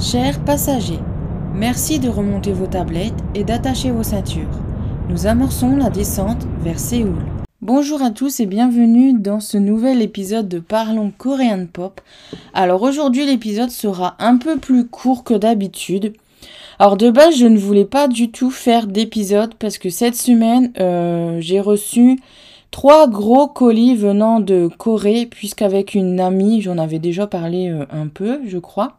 Chers passagers, merci de remonter vos tablettes et d'attacher vos ceintures. Nous amorçons la descente vers Séoul. Bonjour à tous et bienvenue dans ce nouvel épisode de Parlons Korean Pop. Alors aujourd'hui l'épisode sera un peu plus court que d'habitude. Alors de base je ne voulais pas du tout faire d'épisode parce que cette semaine euh, j'ai reçu trois gros colis venant de Corée puisqu'avec une amie j'en avais déjà parlé euh, un peu je crois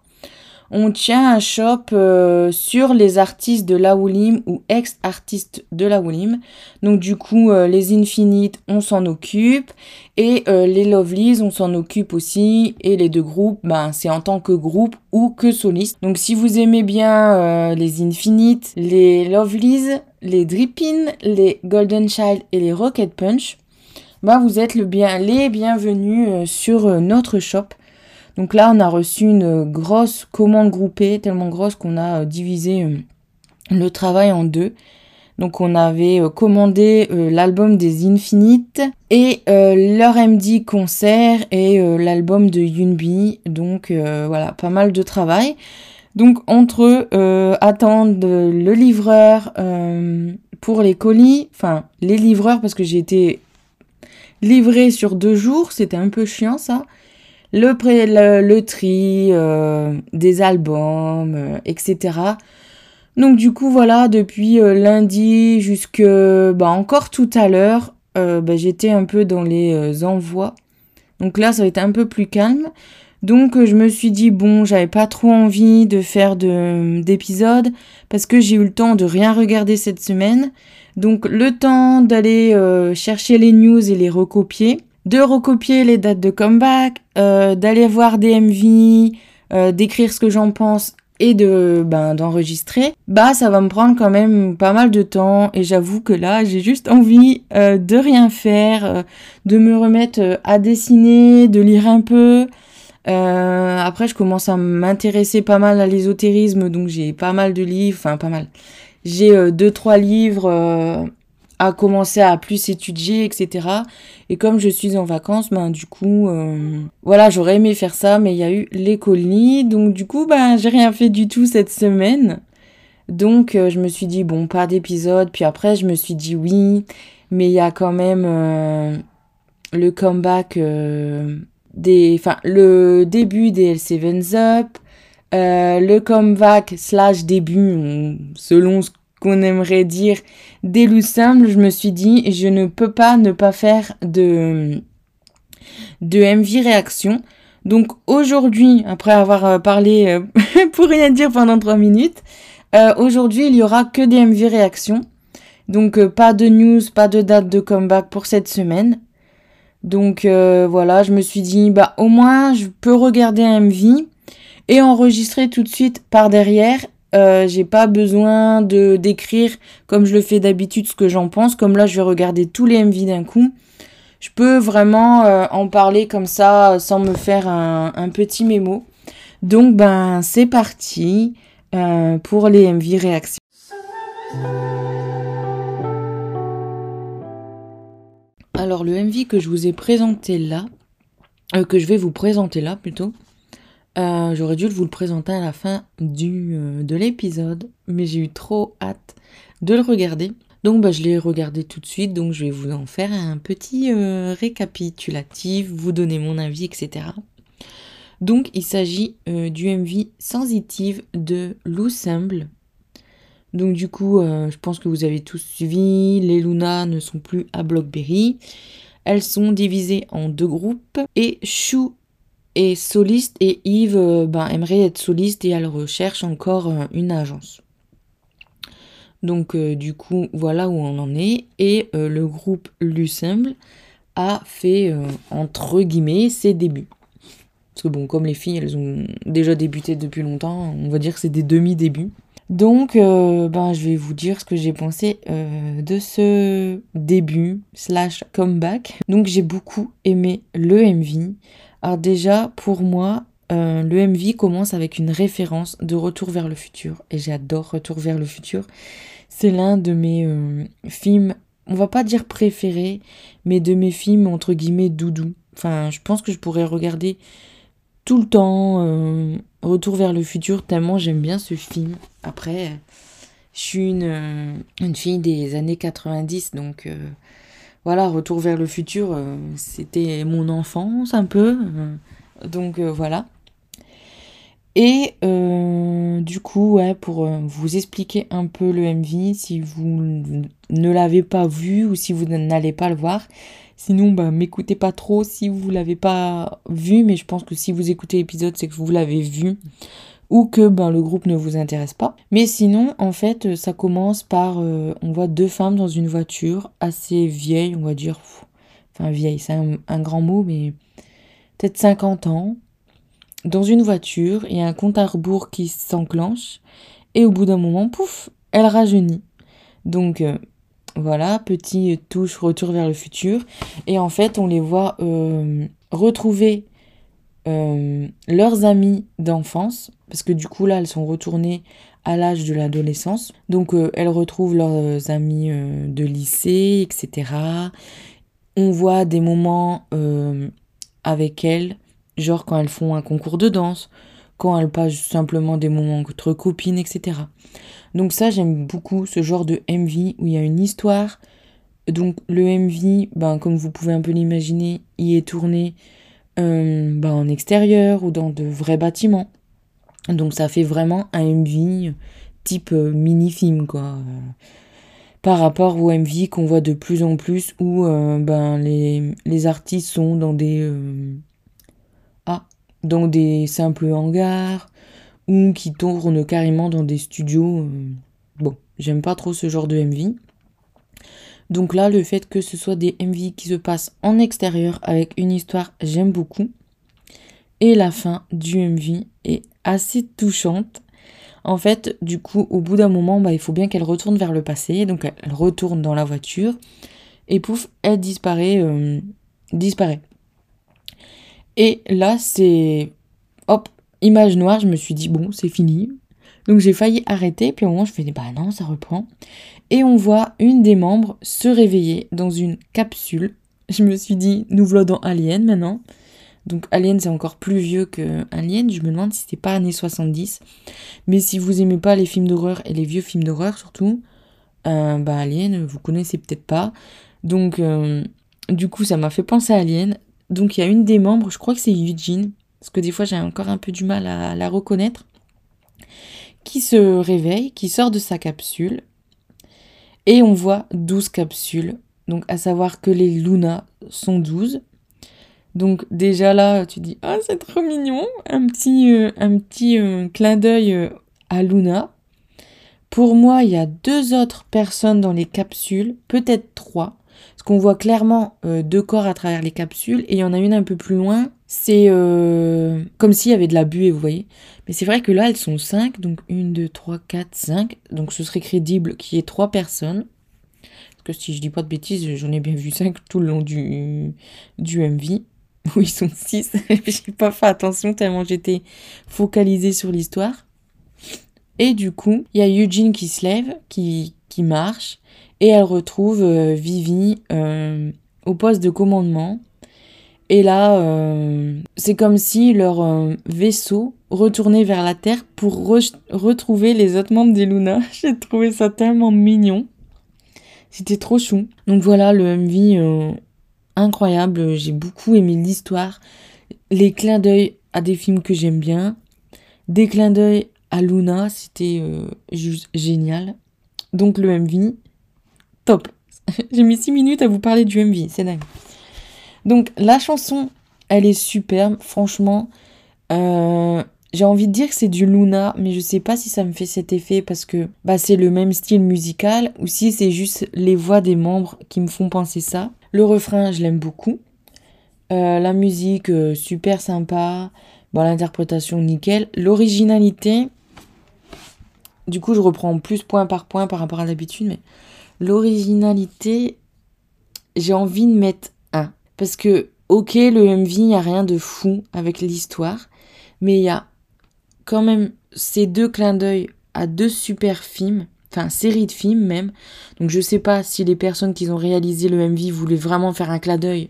on tient un shop euh, sur les artistes de Laoulim ou ex-artistes de Laoulim. Donc du coup, euh, les Infinites, on s'en occupe. Et euh, les Lovelies, on s'en occupe aussi. Et les deux groupes, ben, c'est en tant que groupe ou que soliste. Donc si vous aimez bien les Infinites, les Lovelies, les Drippin, les Golden Child et les Rocket Punch, ben, vous êtes les bienvenus sur notre shop. Donc là, on a reçu une grosse commande groupée, tellement grosse qu'on a euh, divisé euh, le travail en deux. Donc on avait euh, commandé l'album des Infinites et leur MD concert et l'album de Yunbi. Donc voilà, pas mal de travail. Donc entre attendre le livreur pour les colis, enfin les livreurs parce que j'ai été livré sur deux jours, c'était un peu chiant ça le, le, tri euh, des albums, euh, etc. Donc du coup voilà, depuis euh, lundi jusque bah, encore tout à l'heure, bah, j'étais un peu dans les envois. Donc là ça va être un peu plus calme. Donc je me suis dit bon, j'avais pas trop envie de faire d'épisodes parce que j'ai eu le temps de rien regarder cette semaine. Donc le temps d'aller chercher les news et les recopier de recopier les dates de comeback, euh, d'aller voir des MV, euh, d'écrire ce que j'en pense et de ben d'enregistrer, bah ça va me prendre quand même pas mal de temps et j'avoue que là j'ai juste envie euh, de rien faire, de me remettre à dessiner, de lire un peu. après je commence à m'intéresser pas mal à l'ésotérisme donc j'ai pas mal de livres, enfin pas mal. J'ai deux trois livres à commencer à plus étudier, etc. Et comme je suis en vacances, ben du coup, euh, voilà, j'aurais aimé faire ça, mais il y a eu les colis, donc du coup, ben j'ai rien fait du tout cette semaine. Donc euh, je me suis dit bon, pas d'épisode. Puis après, je me suis dit oui, mais il y a quand même euh, le comeback des, enfin le début des L7 Up. le comeback slash début, selon ce qu'on aimerait dire des loups simples, je me suis dit, je ne peux pas ne pas faire de, de MV réaction. Donc aujourd'hui, après avoir euh, parlé euh, pour rien dire pendant trois minutes, euh, aujourd'hui il y aura que des MV réactions. Donc pas de news, pas de date de comeback pour cette semaine. Donc voilà, je me suis dit, bah au moins je peux regarder un MV et enregistrer tout de suite par derrière euh, j'ai pas besoin de d'écrire comme je le fais d'habitude ce que j'en pense. Comme là, je vais regarder tous les MV d'un coup. Je peux vraiment euh, en parler comme ça sans me faire un, petit mémo. Donc ben c'est parti euh, pour les MV réactions. Alors le MV que je vous ai présenté là, que je vais vous présenter là plutôt, euh, j'aurais dû vous le présenter à la fin du, euh, de l'épisode, mais j'ai eu trop hâte de le regarder. Donc bah, je l'ai regardé tout de suite, donc je vais vous en faire un petit euh, récapitulatif, vous donner mon avis, etc. Donc il s'agit du MV Sensitive de Lou Semble. Donc du coup, je pense que vous avez tous suivi, les Luna ne sont plus à Blockberry. Elles sont divisées en deux groupes et Chou est soliste et Yves euh, ben, aimerait être soliste et elle recherche encore euh, une agence. Donc euh, du coup voilà où on en est et le groupe Lusemble a fait entre guillemets ses débuts. Parce que bon comme les filles elles ont déjà débuté depuis longtemps, on va dire que c'est des demi-débuts. Donc ben je vais vous dire ce que j'ai pensé de ce début slash comeback. Donc j'ai beaucoup aimé le MV. Alors déjà, pour moi, euh, le MV commence avec une référence de Retour vers le futur. Et j'adore Retour vers le futur. C'est l'un de mes euh, films, on va pas dire préférés, mais de mes films entre guillemets doudou. Enfin, je pense que je pourrais regarder tout le temps, euh, Retour vers le futur, tellement j'aime bien ce film. Après, je suis une, fille des années 90, donc voilà, Retour vers le futur, euh, c'était mon enfance un peu. donc voilà. Et du coup, ouais, pour vous expliquer un peu le MV, si vous ne l'avez pas vu ou si vous n'allez pas le voir, Sinon, bah, m'écoutez pas trop si vous l'avez pas vu, mais je pense que si vous écoutez l'épisode, c'est que vous l'avez vu ou que ben, le groupe ne vous intéresse pas. Mais sinon, en fait, ça commence par, euh, on voit deux femmes dans une voiture assez vieille, on va dire, enfin vieille, c'est un, grand mot, mais peut-être 50 ans, dans une voiture, il y a un compte à rebours qui s'enclenche, et au bout d'un moment, pouf, elle rajeunit. Donc, euh, voilà, petit touche retour vers le futur. Et en fait, on les voit euh, retrouver euh, leurs amis d'enfance, parce que du coup là, elles sont retournées à l'âge de l'adolescence. Donc euh, elles retrouvent leurs amis de lycée, etc. On voit des moments avec elles, genre quand elles font un concours de danse, quand elles passent simplement des moments entre copines, etc. Donc ça, j'aime beaucoup ce genre de MV où il y a une histoire. Donc le MV, ben, comme vous pouvez un peu l'imaginer, il est tourné euh, ben, en extérieur ou dans de vrais bâtiments. Donc ça fait vraiment un MV type euh, mini-film, quoi. par rapport au MV qu'on voit de plus en plus où euh, ben, les, artistes sont dans des... ah, dans des simples hangars, ou qui tournent carrément dans des studios. Euh, bon, j'aime pas trop ce genre de MV. Donc là, le fait que ce soit des MV qui se passent en extérieur avec une histoire, j'aime beaucoup. Et la fin du MV est assez touchante. En fait, du coup, au bout d'un moment, bah, il faut bien qu'elle retourne vers le passé. Donc elle retourne dans la voiture. Et pouf, elle disparaît. Euh, disparaît. Et là, c'est... Hop, image noire, je me suis dit, bon, c'est fini. Donc j'ai failli arrêter, puis au moment je fais, bah non, ça reprend. Et on voit une des membres se réveiller dans une capsule. Je me suis dit, nous voilà dans Alien maintenant. Donc Alien c'est encore plus vieux que Alien, je me demande si c'était pas années 70. Mais si vous aimez pas les films d'horreur et les vieux films d'horreur surtout, euh, bah Alien, vous connaissez peut-être pas. Donc euh, du coup ça m'a fait penser à Alien. Donc il y a une des membres, je crois que c'est Eugene, parce que des fois j'ai encore un peu du mal à la reconnaître, qui se réveille, qui sort de sa capsule, et on voit 12 capsules, donc à savoir que les Luna sont 12. Donc déjà là, tu dis, ah c'est trop mignon, un petit, euh, un euh, clin d'œil euh, à Luna. Pour moi, il y a deux autres personnes dans les capsules, peut-être trois, parce qu'on voit clairement deux corps à travers les capsules, et il y en a une un peu plus loin c'est comme s'il y avait de la buée, vous voyez. Mais c'est vrai que là, elles sont 5, donc 1, 2, 3, 4, 5. Donc ce serait crédible qu'il y ait 3 personnes. Parce que si je dis pas de bêtises, j'en ai bien vu 5 tout le long du MV. Où ils sont 6. J'ai pas fait attention tellement j'étais focalisée sur l'histoire. Et du coup, il y a Eugene qui se lève, qui, qui marche. Et elle retrouve euh, Vivi euh, au poste de commandement et là, euh, c'est comme si leur euh, vaisseau retournait vers la Terre pour retrouver les autres membres des Luna. J'ai trouvé ça tellement mignon. C'était trop chou. Donc voilà, le MV incroyable. J'ai beaucoup aimé l'histoire. Les clins d'œil à des films que j'aime bien. Des clins d'œil à Luna, c'était juste génial. Donc le MV, top. J'ai mis 6 minutes à vous parler du MV, c'est dingue. Donc la chanson, elle est superbe, franchement. Euh, j'ai envie de dire que c'est du Luna, mais je sais pas si ça me fait cet effet parce que bah, c'est le même style musical ou si c'est juste les voix des membres qui me font penser ça. Le refrain, je l'aime beaucoup. Euh, la musique, euh, super sympa. Bon, l'interprétation, nickel. L'originalité, du coup, je reprends plus point par point par rapport à l'habitude, mais l'originalité, j'ai envie de mettre parce que, ok, le MV, il n'y a rien de fou avec l'histoire, mais il y a quand même ces deux clins d'œil à deux super films, enfin série de films même. Donc je sais pas si les personnes qui ont réalisé le MV voulaient vraiment faire un clin d'œil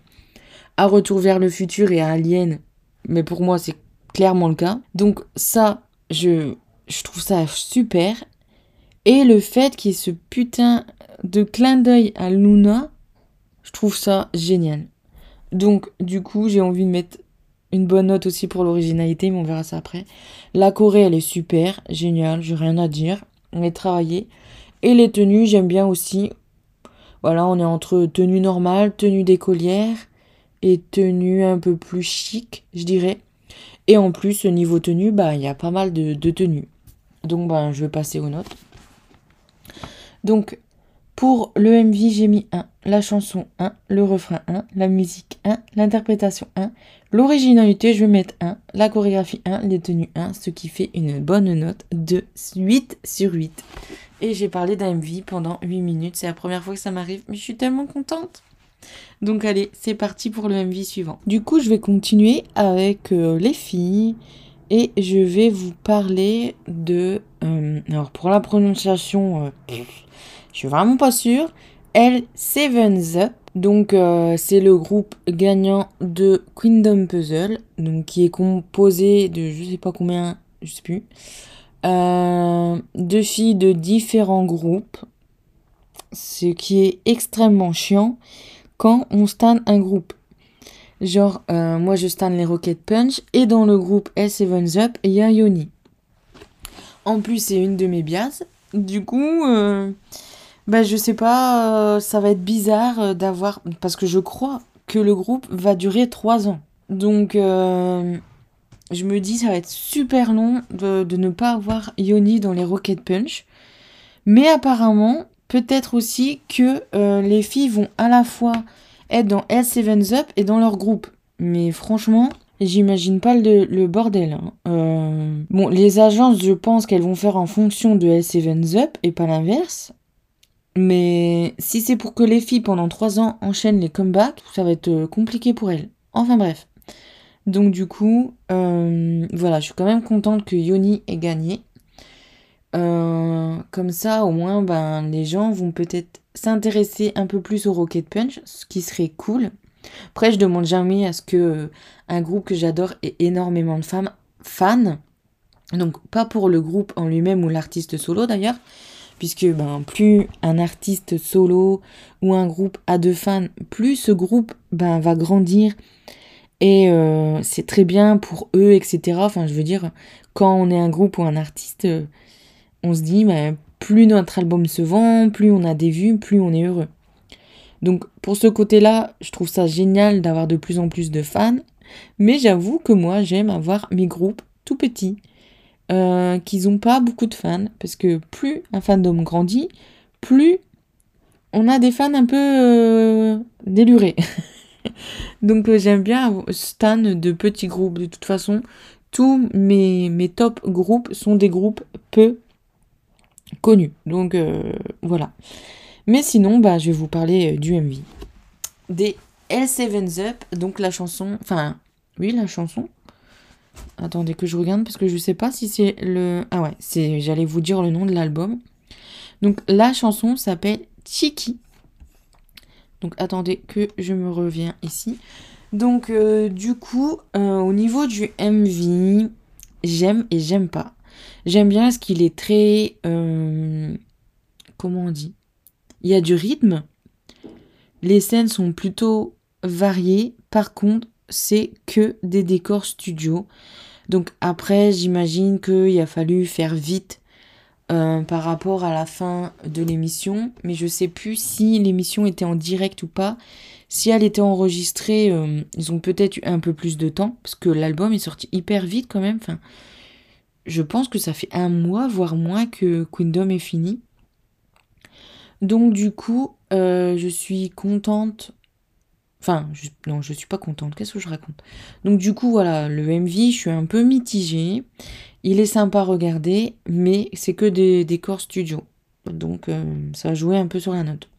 à Retour vers le futur et à Alien, mais pour moi c'est clairement le cas. Donc ça, je, je trouve ça super. Et le fait qu'il y ait ce putain de clin d'œil à Luna, je trouve ça génial. Donc, du coup, j'ai envie de mettre une bonne note aussi pour l'originalité, mais on verra ça après. La Corée, elle est super, géniale, j'ai rien à dire. Est travaillé. Et les tenues, j'aime bien aussi. Voilà, on est entre tenue normale, tenue d'écolière et tenue un peu plus chic, je dirais. Et en plus, niveau tenue, bah, il y a pas mal de, de tenues. Donc, bah, je vais passer aux notes. Donc, pour le MV, j'ai mis 1, la chanson 1, le refrain 1, la musique 1, l'interprétation 1, l'originalité, je vais mettre 1, la chorégraphie 1, les tenues 1, ce qui fait une bonne note de 8 sur 8. Et j'ai parlé d'un MV pendant 8 minutes, c'est la première fois que ça m'arrive, mais je suis tellement contente. Donc allez, c'est parti pour le MV suivant. Du coup, je vais continuer avec euh, les filles et je vais vous parler de... Euh, alors pour la prononciation, euh, je suis vraiment pas sûre. L Sevens Up. Donc c'est le groupe gagnant de Kingdom Puzzle, donc qui est composé de je sais pas combien, je sais plus, de filles de différents groupes, ce qui est extrêmement chiant quand on stan un groupe. Genre, euh, moi je stan les Rocket Punch et dans le groupe S7 Up, il y a Yoni. En plus, c'est une de mes biases. Du coup, euh, bah, je sais pas, euh, ça va être bizarre d'avoir. Parce que je crois que le groupe va durer 3 ans. Donc, je me dis, ça va être super long de, ne pas avoir Yoni dans les Rocket Punch. Mais apparemment, Peut-être aussi que euh, les filles vont à la fois être dans L7 Up et dans leur groupe. Mais franchement, j'imagine pas le, bordel. Hein. Euh, bon, les agences, je pense qu'elles vont faire en fonction de L7 Up et pas l'inverse. Mais si c'est pour que les filles pendant 3 ans enchaînent les comebacks, ça va être euh, compliqué pour elles. Enfin bref. Donc du coup, voilà, je suis quand même contente que Yoni ait gagné. Euh, comme ça, au moins, ben, les gens vont peut-être s'intéresser un peu plus au Rocket Punch, ce qui serait cool. Après, je demande jamais à ce que euh, un groupe que j'adore ait énormément de femmes fans. Donc, pas pour le groupe en lui-même ou l'artiste solo d'ailleurs, puisque ben, plus un artiste solo ou un groupe a de fans, plus ce groupe ben, va grandir et euh, c'est très bien pour eux, etc. Enfin, je veux dire, quand on est un groupe ou un artiste, on se dit, bah, plus notre album se vend, plus on a des vues, plus on est heureux. Donc pour ce côté-là, je trouve ça génial d'avoir de plus en plus de fans. Mais j'avoue que moi, j'aime avoir mes groupes tout petits, euh, qui n'ont pas beaucoup de fans. Parce que plus un fandom grandit, plus on a des fans un peu euh, délurés. Donc euh, j'aime bien stan de petits groupes. De toute façon, tous mes, mes top groupes sont des groupes peu connu. Donc voilà. Mais sinon, bah, je vais vous parler du MV. Des L7 Up, donc la chanson. Enfin, oui, la chanson. Attendez que je regarde parce que je sais pas si c'est le. Ah ouais, c'est. J'allais vous dire le nom de l'album. Donc la chanson s'appelle Chiki. Donc attendez que je me reviens ici. Donc euh, du coup, au niveau du MV, j'aime et j'aime pas. J'aime bien ce qu'il est très... Euh, comment on dit? Il y a du rythme. Les scènes sont plutôt variées. Par contre, c'est que des décors studio. Donc après, j'imagine qu'il a fallu faire vite euh, par rapport à la fin de l'émission. Mais je sais plus si l'émission était en direct ou pas. Si elle était enregistrée, euh, ils ont peut-être eu un peu plus de temps. Parce que l'album est sorti hyper vite quand même. Enfin, je pense que ça fait un mois, voire moins, que Queendom est fini. Donc du coup, euh, je suis contente. Enfin, non, je suis pas contente. Qu'est-ce que je raconte? Donc du coup, voilà, le MV, je suis un peu mitigée. Il est sympa à regarder, mais c'est que des décors studio. Donc euh, ça a joué un peu sur la note.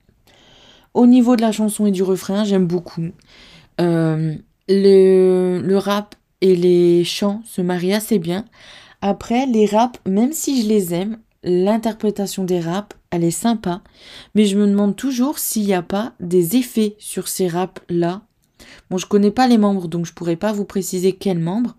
Au niveau de la chanson et du refrain, j'aime beaucoup. Euh, le, le rap et les chants se marient assez bien. Après, les raps, même si je les aime, l'interprétation des raps, elle est sympa, mais je me demande toujours s'il n'y a pas des effets sur ces raps-là. Bon, je connais pas les membres, donc je pourrais pas vous préciser quels membres,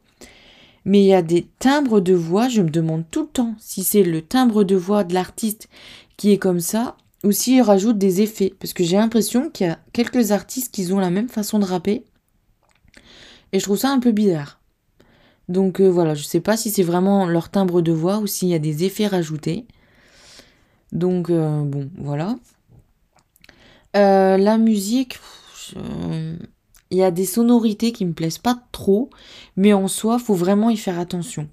Mais il y a des timbres de voix, je me demande tout le temps si c'est le timbre de voix de l'artiste qui est comme ça ou s'il rajoute des effets. Parce que j'ai l'impression qu'il y a quelques artistes qui ont la même façon de rapper. Et je trouve ça un peu bizarre. Donc euh, voilà, je sais pas si c'est vraiment leur timbre de voix ou s'il y a des effets rajoutés. Donc euh, bon, voilà. Euh, la musique, il y a des sonorités qui me plaisent pas trop, mais en soi, faut vraiment y faire attention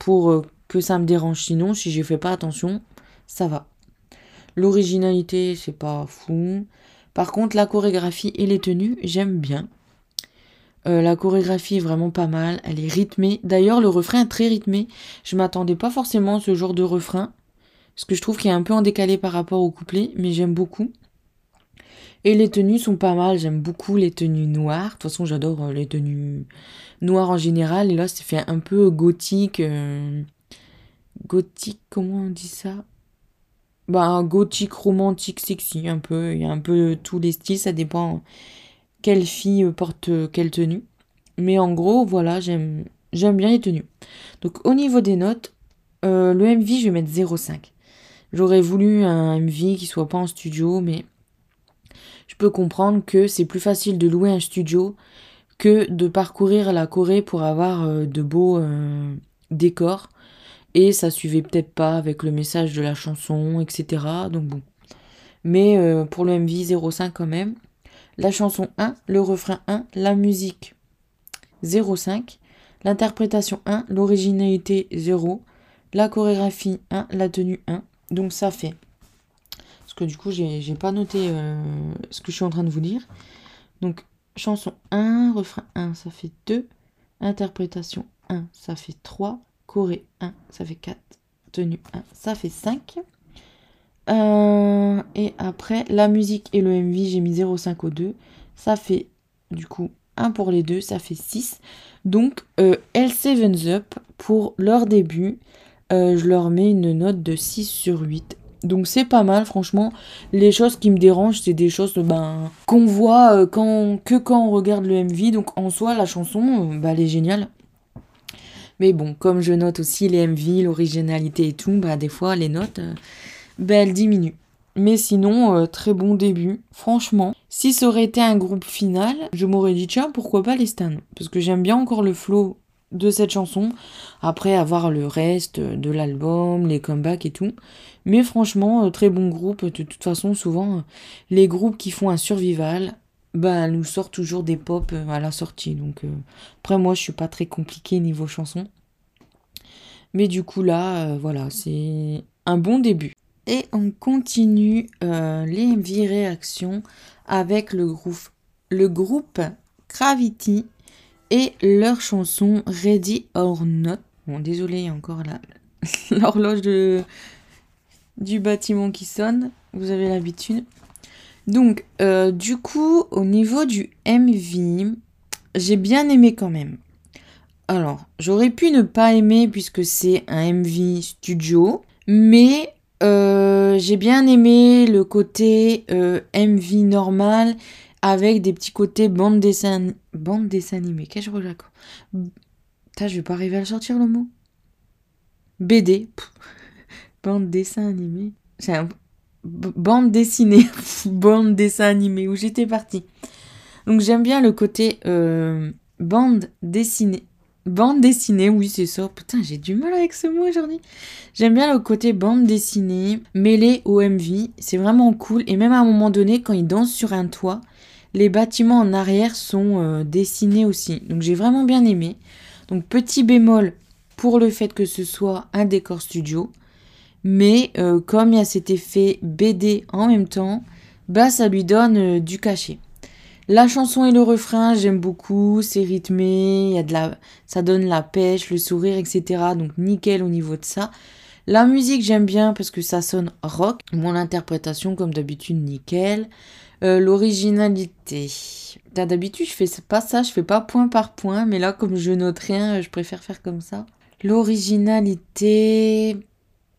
pour que ça me dérange. Sinon, si je fais pas attention, ça va. L'originalité, c'est pas fou. Par contre, la chorégraphie et les tenues, j'aime bien. Euh, la chorégraphie est vraiment pas mal, elle est rythmée. D'ailleurs, le refrain est très rythmé. Je m'attendais pas forcément à ce genre de refrain, parce que je trouve qu'il est un peu en décalé par rapport au couplet, mais j'aime beaucoup. Et les tenues sont pas mal, j'aime beaucoup les tenues noires. De toute façon, j'adore euh, les tenues noires en général. Et là, c'est fait un peu gothique. Euh, gothique, comment on dit ça? Bah, gothique, romantique, sexy, un peu. Il y a un peu tous les styles, ça dépend quelle fille porte quelle tenue. Mais en gros, voilà, j'aime bien les tenues. Donc au niveau des notes, euh, le MV, je vais mettre 0,5. J'aurais voulu un MV qui soit pas en studio, mais je peux comprendre que c'est plus facile de louer un studio que de parcourir la Corée pour avoir euh, de beaux euh, décors. Et ça suivait peut-être pas avec le message de la chanson, etc. Donc bon. Mais pour le MV 0,5 quand même la chanson 1, le refrain 1, la musique 0,5, l'interprétation 1, l'originalité 0, la chorégraphie 1, la tenue 1. Donc ça fait. Parce que du coup, j'ai pas noté euh, ce que je suis en train de vous dire. Donc, chanson 1, refrain 1, ça fait 2. Interprétation 1, ça fait 3. Choré 1, ça fait 4. Tenue 1, ça fait 5. Euh, et après, la musique et le MV, j'ai mis 0,5 au 2. Ça fait du coup 1 pour les deux, ça fait 6. Donc, euh, L7 Up, pour leur début, euh, je leur mets une note de 6 sur 8. Donc c'est pas mal, franchement. Les choses qui me dérangent, c'est des choses ben, qu'on voit quand, que quand on regarde le MV. Donc en soi, la chanson, bah, elle est géniale. Mais bon, comme je note aussi les MV, l'originalité et tout, bah, des fois, les notes, ben, elle diminue. Mais sinon, euh, très bon début. Franchement, si ça aurait été un groupe final, je m'aurais dit tiens, pourquoi pas les Stan? Parce que j'aime bien encore le flow de cette chanson. Après avoir le reste de l'album, les comebacks et tout. Mais franchement, euh, très bon groupe. De toute façon, souvent, euh, les groupes qui font un survival, ben, nous sortent toujours des pop à la sortie. Donc, après, moi, je suis pas très compliqué niveau chanson. Mais du coup, là, voilà, c'est un bon début. Et on continue euh, les MV réactions avec le groupe, le groupe Gravity et leur chanson Ready or Not. Bon, désolé, encore l'horloge du bâtiment qui sonne. Vous avez l'habitude. Donc, euh, du coup, au niveau du MV, j'ai bien aimé quand même. Alors, j'aurais pu ne pas aimer puisque c'est un MV studio, mais euh, j'ai bien aimé le côté euh, MV normal avec des petits côtés bande dessin, bande dessin animée. Qu'est-ce que je Putain, je vais pas arriver à le sortir le mot. BD. bande dessin animé. C'est. Bande dessinée. bande dessin animé où j'étais partie. Donc j'aime bien le côté euh, bande dessinée. Bande dessinée, oui, c'est ça. Putain, j'ai du mal avec ce mot aujourd'hui. J'aime bien le côté bande dessinée, mêlé au MV. C'est vraiment cool. Et même à un moment donné, quand ils dansent sur un toit, les bâtiments en arrière sont euh, dessinés aussi. Donc j'ai vraiment bien aimé. Donc petit bémol pour le fait que ce soit un décor studio. Mais euh, comme il y a cet effet BD en même temps, bah ça lui donne euh, du cachet. La chanson et le refrain, j'aime beaucoup, c'est rythmé, y a de la, ça donne la pêche, le sourire, etc. Donc nickel au niveau de ça. La musique, j'aime bien parce que ça sonne rock. Mon interprétation, comme d'habitude, nickel. Euh, l'originalité. D'habitude, je fais pas ça, je fais pas point par point, mais là, comme je note rien, je préfère faire comme ça. L'originalité.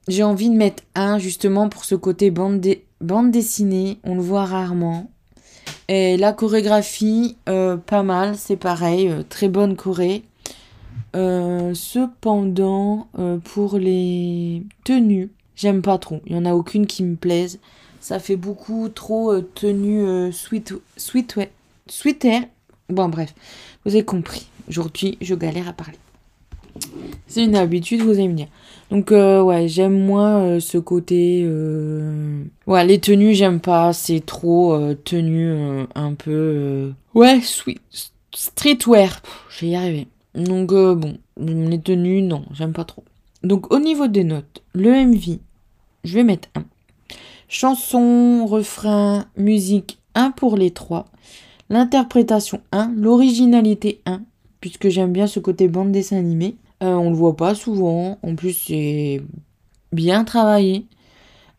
J'ai envie de mettre un justement pour ce côté bande, bande dessinée. On le voit rarement. Et la chorégraphie, euh, pas mal, c'est pareil, euh, très bonne choré. Euh, cependant, pour les tenues, j'aime pas trop. Il y en a aucune qui me plaise. Ça fait beaucoup trop tenue sweet, sweet, sweater. Bon, bref, vous avez compris. Aujourd'hui, je galère à parler. C'est une habitude, vous allez me dire. Donc ouais, j'aime moins ce côté. Ouais, les tenues, j'aime pas. C'est trop tenue un peu. Ouais, sweet, streetwear. Je vais y arriver. Donc euh, bon, les tenues, non, j'aime pas trop. Donc au niveau des notes, le MV, je vais mettre 1. Chanson, refrain, musique, 1 pour les 3. L'interprétation 1, l'originalité 1, puisque j'aime bien ce côté bande dessin animé. Euh, on le voit pas souvent, en plus c'est bien travaillé.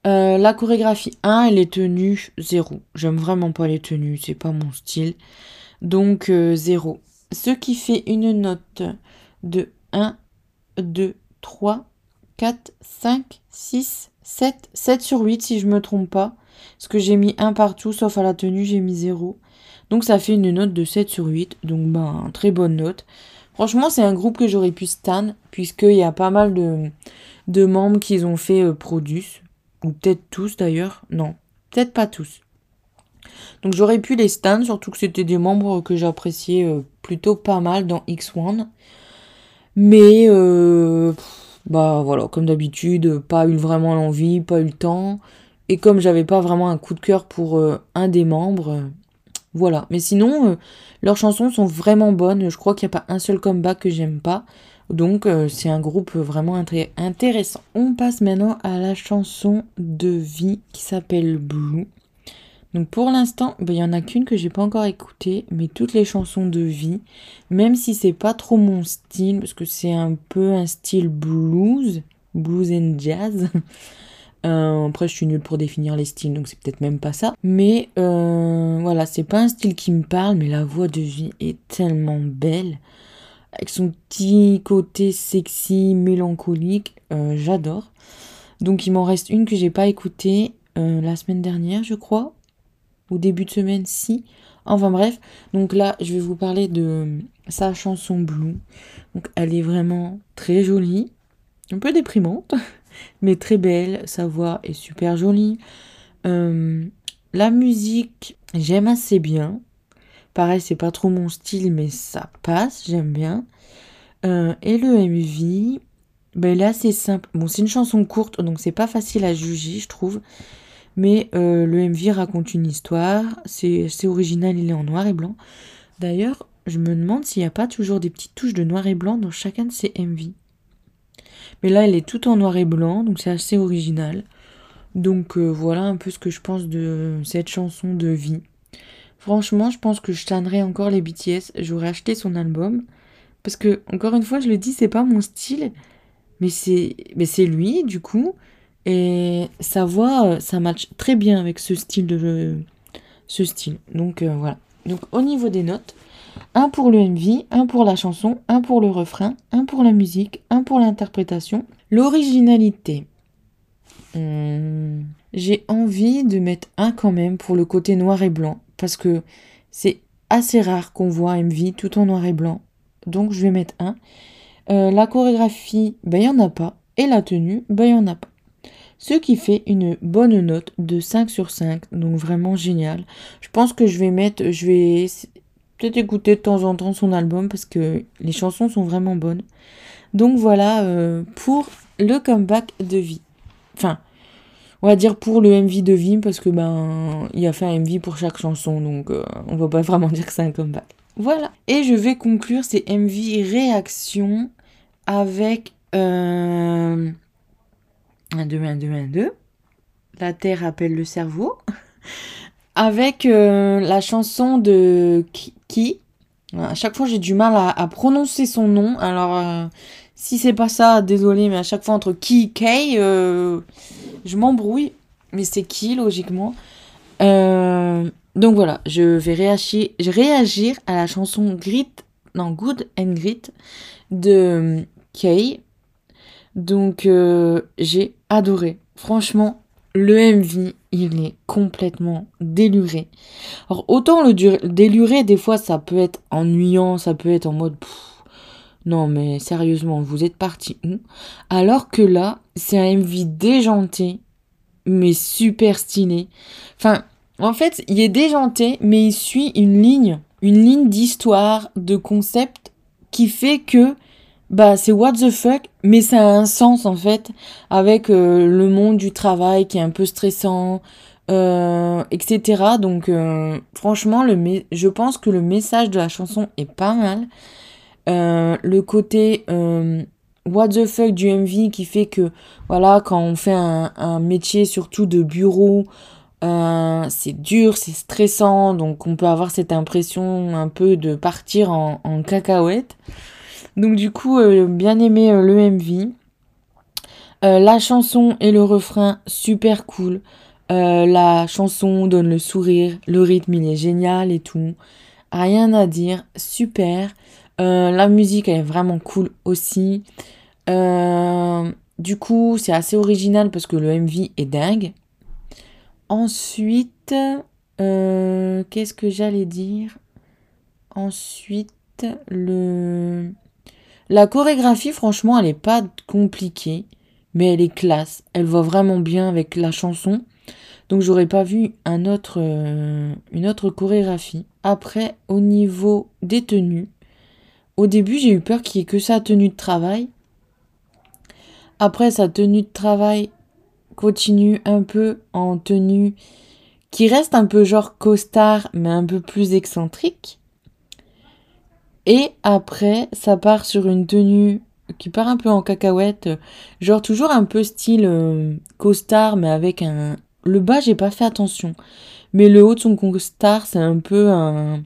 Euh, la chorégraphie 1 et les tenues 0. J'aime vraiment pas les tenues, c'est pas mon style. Donc 0 ce qui fait une note de 1, 2, 3, 4, 5, 6, 7, 7 sur 8 si je me trompe pas. Parce que j'ai mis 1 partout, sauf à la tenue, j'ai mis 0. Donc ça fait une note de 7 sur 8, donc ben, très bonne note. Franchement, c'est un groupe que j'aurais pu stan, puisqu'il y a pas mal de, de membres qui ont fait euh, Produce, ou peut-être tous d'ailleurs, non, peut-être pas tous. Donc j'aurais pu les stan, surtout que c'était des membres que j'appréciais euh, plutôt pas mal dans X1. Mais euh, bah voilà, comme d'habitude, pas eu vraiment l'envie, pas eu le temps. Et comme j'avais pas vraiment un coup de cœur pour un des membres, voilà. Mais sinon, leurs chansons sont vraiment bonnes. Je crois qu'il n'y a pas un seul comeback que j'aime pas. Donc c'est un groupe vraiment intéressant. On passe maintenant à la chanson de vie qui s'appelle Blue. Donc pour l'instant, ben, il y en a qu'une que j'ai pas encore écoutée, mais toutes les chansons de vie, même si c'est pas trop mon style, parce que c'est un peu un style blues, blues and jazz. Euh, après, je suis nulle pour définir les styles, donc c'est peut-être même pas ça. Mais euh, voilà, c'est pas un style qui me parle, mais la voix de vie est tellement belle. Avec son petit côté sexy, mélancolique, euh, j'adore. Donc il m'en reste une que j'ai pas écoutée la semaine dernière, je crois ou début de semaine si. Enfin bref, donc là je vais vous parler de sa chanson Blue. Donc elle est vraiment très jolie, un peu déprimante, mais très belle. Sa voix est super jolie. Euh, la musique, j'aime assez bien. Pareil, c'est pas trop mon style, mais ça passe, j'aime bien. Euh, et le MV, ben là c'est simple. Bon, c'est une chanson courte, donc c'est pas facile à juger, je trouve. Mais euh, le MV raconte une histoire, c'est original, il est en noir et blanc. D'ailleurs, je me demande s'il n'y a pas toujours des petites touches de noir et blanc dans chacun de ces MV. Mais là, elle est tout en noir et blanc, donc c'est assez original. Donc euh, voilà un peu ce que je pense de cette chanson de vie. Franchement, je pense que je tannerai encore les BTS. J'aurais acheté son album. Parce que, encore une fois, je le dis, c'est pas mon style. Mais c'est lui, du coup. Et sa voix, euh, ça match très bien avec ce style de ce style. Donc euh, voilà. Donc au niveau des notes, un pour le MV, un pour la chanson, un pour le refrain, un pour la musique, un pour l'interprétation. L'originalité. Hmm, j'ai envie de mettre un quand même pour le côté noir et blanc parce que c'est assez rare qu'on voit MV tout en noir et blanc. Donc je vais mettre un. Euh, la chorégraphie, ben il n'y en a pas. Et la tenue, ben il n'y en a pas ce qui fait une bonne note de 5 sur 5, donc vraiment génial. Je pense que je vais mettre, peut-être écouter de temps en temps son album parce que les chansons sont vraiment bonnes. Donc voilà euh, pour le comeback de vie. Enfin, on va dire pour le MV de vie parce que ben il a fait un MV pour chaque chanson donc euh, on va pas vraiment dire que c'est un comeback. Voilà. Et je vais conclure ces MV réactions avec euh, 1, 2, 1, 2, 1, 2. La Terre appelle le cerveau. Avec euh, la chanson de Ki. À chaque fois, j'ai du mal à, prononcer son nom. Alors, euh, si c'est pas ça, désolé, mais à chaque fois, entre Ki et Kay, euh, je m'embrouille. Mais c'est qui, logiquement. donc voilà, je vais réagir, réagir à la chanson Grit, non, Good and Grit de Kay. Donc euh, j'ai adoré. Franchement, le MV, il est complètement déluré. Alors autant le déluré, des fois, ça peut être ennuyant, ça peut être en mode... Non mais sérieusement, vous êtes parti où? Alors que là, c'est un MV déjanté, mais super stylé. Enfin, en fait, il est déjanté, mais il suit une ligne, une ligne d'histoire, de concept qui fait que bah c'est what the fuck, mais ça a un sens en fait avec euh, le monde du travail qui est un peu stressant, euh, etc. Donc euh, franchement, le je pense que le message de la chanson est pas mal. le côté what the fuck du MV qui fait que voilà quand on fait un, un métier surtout de bureau c'est dur, c'est stressant, donc on peut avoir cette impression un peu de partir en, en cacahuète. Donc du coup, euh, bien aimé euh, le MV. Euh, la chanson et le refrain, super cool. la chanson donne le sourire, le rythme il est génial et tout. Rien à dire, super. la musique elle est vraiment cool aussi. du coup, c'est assez original parce que le MV est dingue. Ensuite, qu'est-ce que j'allais dire? Ensuite, le la chorégraphie, franchement, elle est pas compliquée, mais elle est classe. Elle va vraiment bien avec la chanson. Donc j'aurais pas vu euh, une autre chorégraphie. Après, au niveau des tenues, au début j'ai eu peur qu'il y ait que sa tenue de travail. Après sa tenue de travail continue un peu en tenue qui reste un peu genre costard mais un peu plus excentrique. Et après, ça part sur une tenue qui part un peu en cacahuète, genre toujours un peu style euh, costard, mais avec un... Le bas, j'ai pas fait attention. Mais le haut de son costard, c'est un peu un,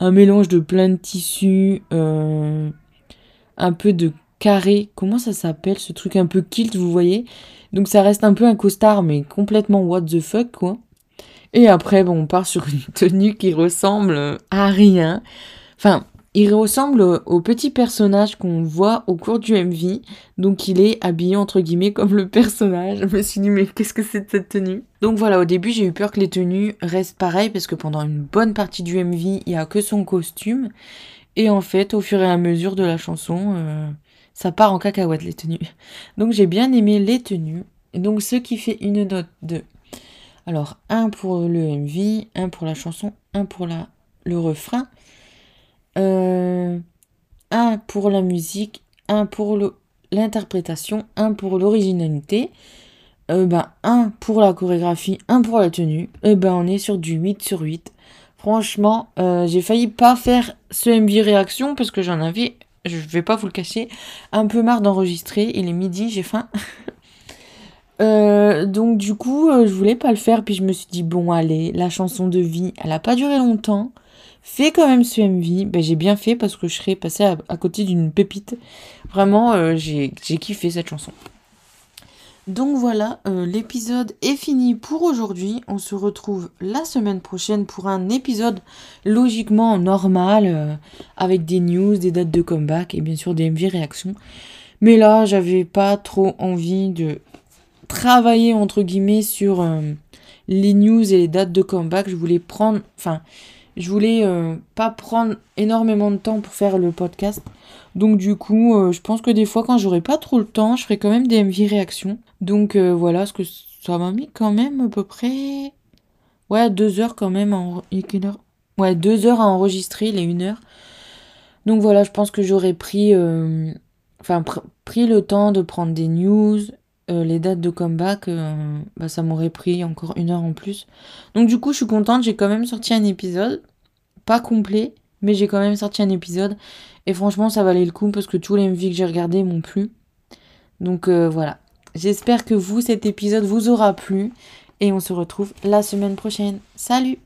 mélange de plein de tissus, euh, un peu de carré. Comment ça s'appelle ce truc un peu kilt, vous voyez? Donc ça reste un peu un costard, mais complètement what the fuck, quoi. Et après, bon, on part sur une tenue qui ressemble à rien. Enfin, il ressemble au petit personnage qu'on voit au cours du MV, donc il est habillé entre guillemets comme le personnage. Je me suis dit mais qu'est-ce que c'est cette tenue? Donc voilà, au début j'ai eu peur que les tenues restent pareilles parce que pendant une bonne partie du MV il n'y a que son costume. Et en fait au fur et à mesure de la chanson, euh, ça part en cacahuète les tenues. Donc j'ai bien aimé les tenues. Donc ce qui fait une note de... Alors un pour le MV, un pour la chanson, un pour la, le refrain. Euh, un pour la musique, un pour l'interprétation, un pour l'originalité, euh, ben, un pour la chorégraphie, un pour la tenue, euh, ben on est sur du 8 sur 8. Franchement, j'ai failli pas faire ce MV réaction parce que j'en avais, je vais pas vous le cacher, un peu marre d'enregistrer. Il est midi, j'ai faim. donc du coup, je voulais pas le faire, puis je me suis dit bon allez, la chanson de vie, elle a pas duré longtemps fais quand même ce MV. Ben, j'ai bien fait parce que je serais passée à, côté d'une pépite. Vraiment, euh, j'ai kiffé cette chanson. Donc voilà, euh, l'épisode est fini pour aujourd'hui. On se retrouve la semaine prochaine pour un épisode logiquement normal, euh, avec des news, des dates de comeback et bien sûr des MV réactions. Mais là, j'avais pas trop envie de travailler entre guillemets sur les news et les dates de comeback. Je voulais prendre, enfin, je voulais euh, pas prendre énormément de temps pour faire le podcast. Donc du coup, euh, je pense que des fois quand j'aurai pas trop le temps, je ferai quand même des MV réactions. Donc euh, voilà, ce que ça m'a mis quand même à peu près ouais, deux heures quand même en heure? Ouais, deux heures à enregistrer les une heure. Donc voilà, je pense que j'aurais pris enfin pris le temps de prendre des news, euh, les dates de comeback, euh, bah, ça m'aurait pris encore une heure en plus. Donc du coup, je suis contente, j'ai quand même sorti un épisode. Pas complet, mais j'ai quand même sorti un épisode. Et franchement, ça valait le coup parce que tous les MV que j'ai regardés m'ont plu. Donc euh, voilà. J'espère que vous, cet épisode vous aura plu. Et on se retrouve la semaine prochaine. Salut